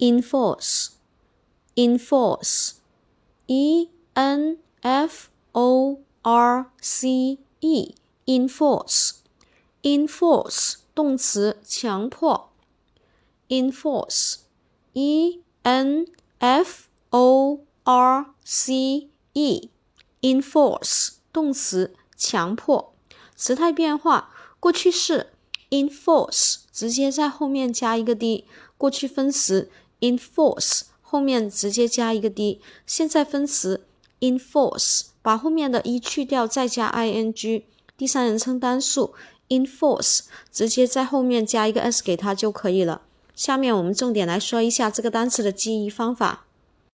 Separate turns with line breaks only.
，enforce，enforce，e n f o r c e，enforce，enforce，动词，强迫，enforce，e n f o r c e，enforce，动词，强迫，时态变化，过去式。enforce 直接在后面加一个 d，过去分词 enforce 后面直接加一个 d，现在分词 enforce 把后面的 e 去掉，再加 ing，第三人称单数 enforce 直接在后面加一个 s 给它就可以了。下面我们重点来说一下这个单词的记忆方法。